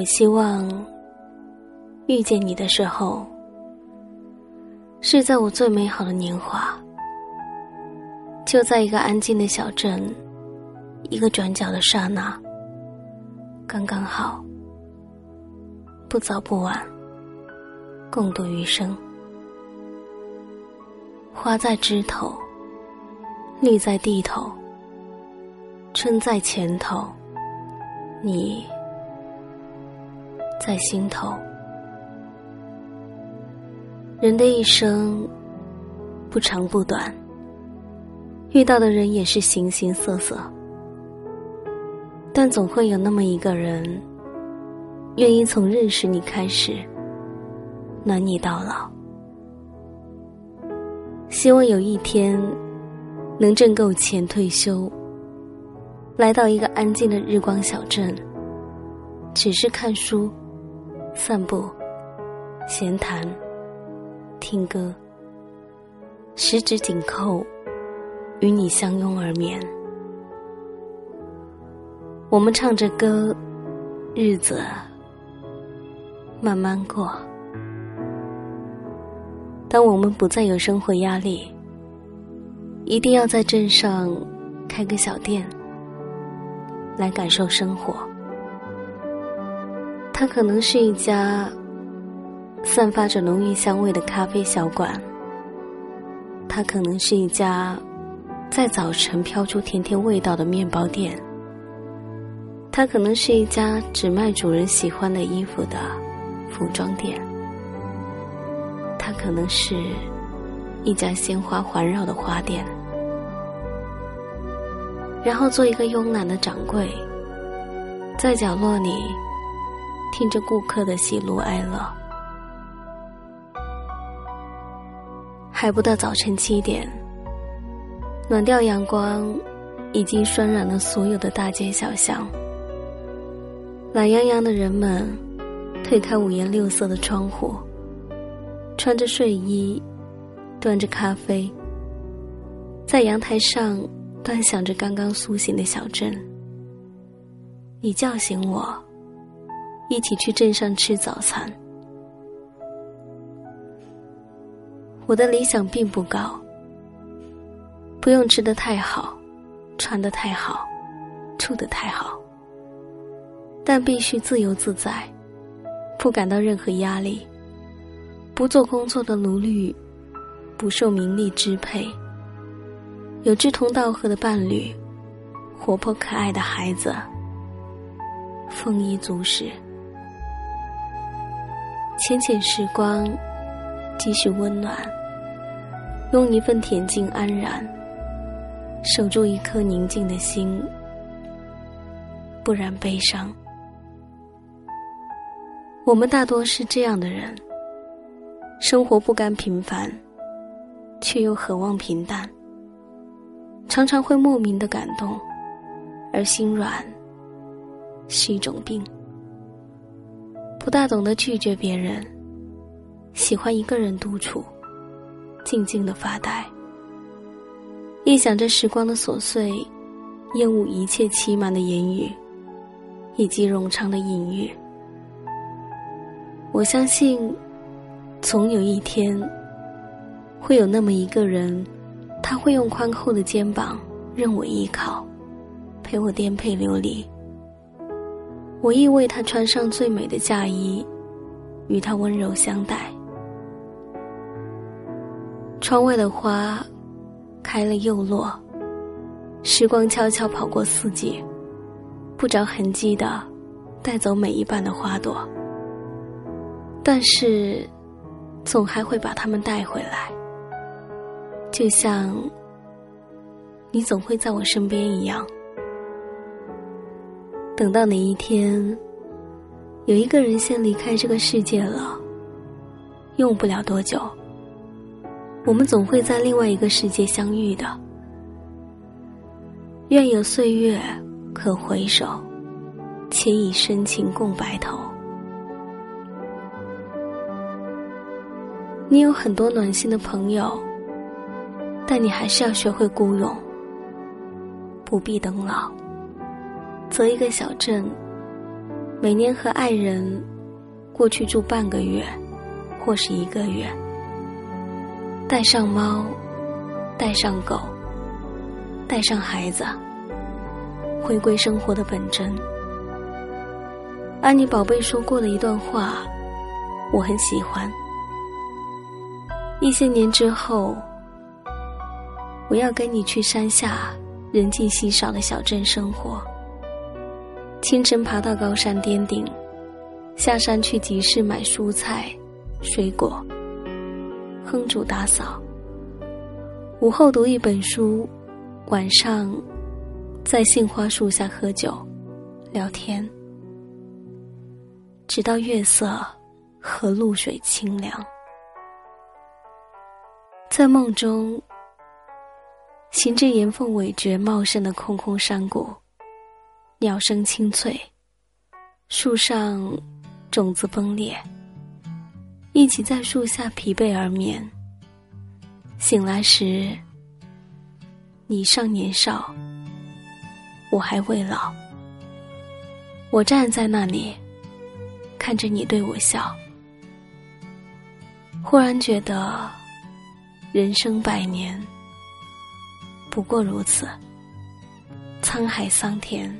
我希望遇见你的时候，是在我最美好的年华，就在一个安静的小镇，一个转角的刹那，刚刚好，不早不晚，共度余生。花在枝头，绿在地头，春在前头，你。在心头，人的一生不长不短，遇到的人也是形形色色，但总会有那么一个人，愿意从认识你开始，暖你到老。希望有一天，能挣够钱退休，来到一个安静的日光小镇，只是看书。散步、闲谈、听歌，十指紧扣，与你相拥而眠。我们唱着歌，日子慢慢过。当我们不再有生活压力，一定要在镇上开个小店，来感受生活。它可能是一家散发着浓郁香味的咖啡小馆，它可能是一家在早晨飘出甜甜味道的面包店，它可能是一家只卖主人喜欢的衣服的服装店，它可能是一家鲜花环绕的花店，然后做一个慵懒的掌柜，在角落里。听着顾客的喜怒哀乐，还不到早晨七点，暖调阳光已经渲染了所有的大街小巷。懒洋洋的人们推开五颜六色的窗户，穿着睡衣，端着咖啡，在阳台上端详着刚刚苏醒的小镇。你叫醒我。一起去镇上吃早餐。我的理想并不高，不用吃的太好，穿的太好，住的太好，但必须自由自在，不感到任何压力，不做工作的奴隶，不受名利支配，有志同道合的伴侣，活泼可爱的孩子，丰衣足食。浅浅时光，继续温暖。用一份恬静安然，守住一颗宁静的心，不染悲伤。我们大多是这样的人，生活不甘平凡，却又渴望平淡，常常会莫名的感动，而心软是一种病。不大懂得拒绝别人，喜欢一个人独处，静静的发呆，一想着时光的琐碎，厌恶一切欺瞒的言语，以及冗长的隐喻。我相信，总有一天，会有那么一个人，他会用宽厚的肩膀任我依靠，陪我颠沛流离。我亦为他穿上最美的嫁衣，与他温柔相待。窗外的花开了又落，时光悄悄跑过四季，不着痕迹的带走每一瓣的花朵。但是，总还会把它们带回来，就像你总会在我身边一样。等到哪一天，有一个人先离开这个世界了，用不了多久，我们总会在另外一个世界相遇的。愿有岁月可回首，且以深情共白头。你有很多暖心的朋友，但你还是要学会孤勇，不必等老。择一个小镇，每年和爱人过去住半个月，或是一个月，带上猫，带上狗，带上孩子，回归生活的本真。安妮宝贝说过的一段话，我很喜欢。一些年之后，我要跟你去山下人迹稀少的小镇生活。清晨爬到高山巅顶，下山去集市买蔬菜、水果，哼煮打扫。午后读一本书，晚上在杏花树下喝酒、聊天，直到月色和露水清凉。在梦中，行至岩缝尾绝茂盛的空空山谷。鸟声清脆，树上种子崩裂，一起在树下疲惫而眠。醒来时，你尚年少，我还未老。我站在那里，看着你对我笑，忽然觉得，人生百年不过如此，沧海桑田。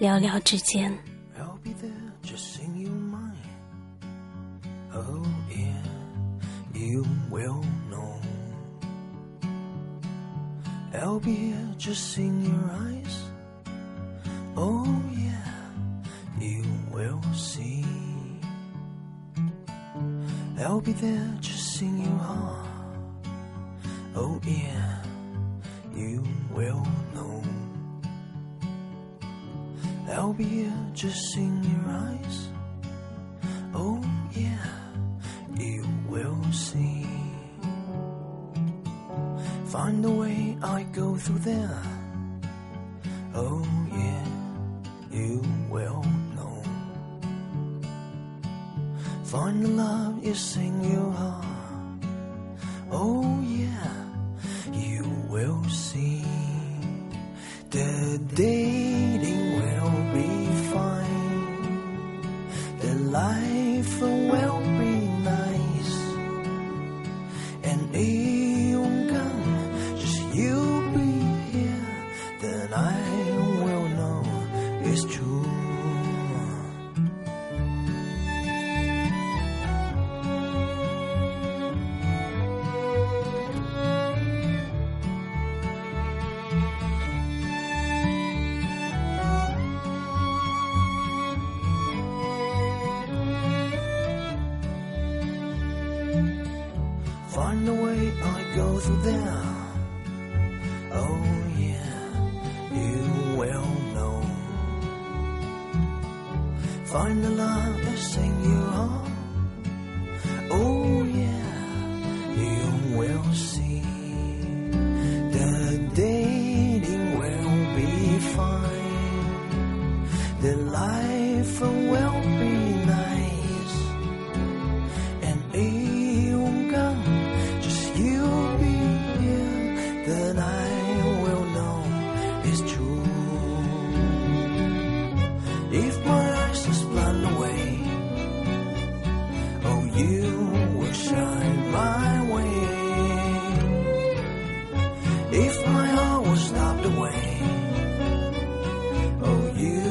寥寥之间。I'll be there just in your mind. Oh yeah, you will know. I'll be here just in your eyes. Oh yeah, you will see. I'll be there just in your heart. Oh yeah, you will know. I'll be here just in your eyes. Oh, yeah, you will see. Find the way I go through there. Oh, yeah, you will know. Find the love you sing your heart. Oh, yeah, Through there. Oh yeah, you will know. Find the love that sing you on. Oh yeah, you will see. The dating will be fine. The life you will shine my way. If my heart was stopped away, oh, you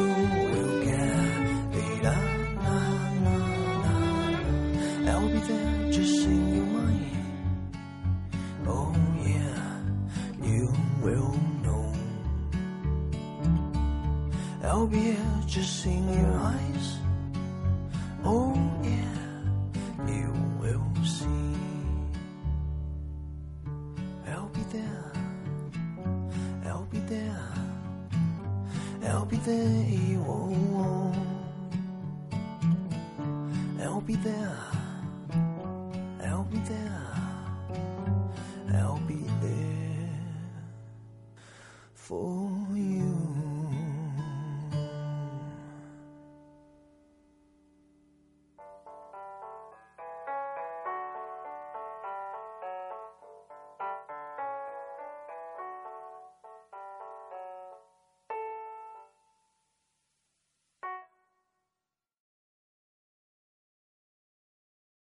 will get ah, na, na. I'll be there just in your mind. Oh yeah, you will know. I'll be here just in your eyes. Oh yeah, you will see. I'll be there. I'll be there. I'll be there. You won't. I'll be there. I'll be there.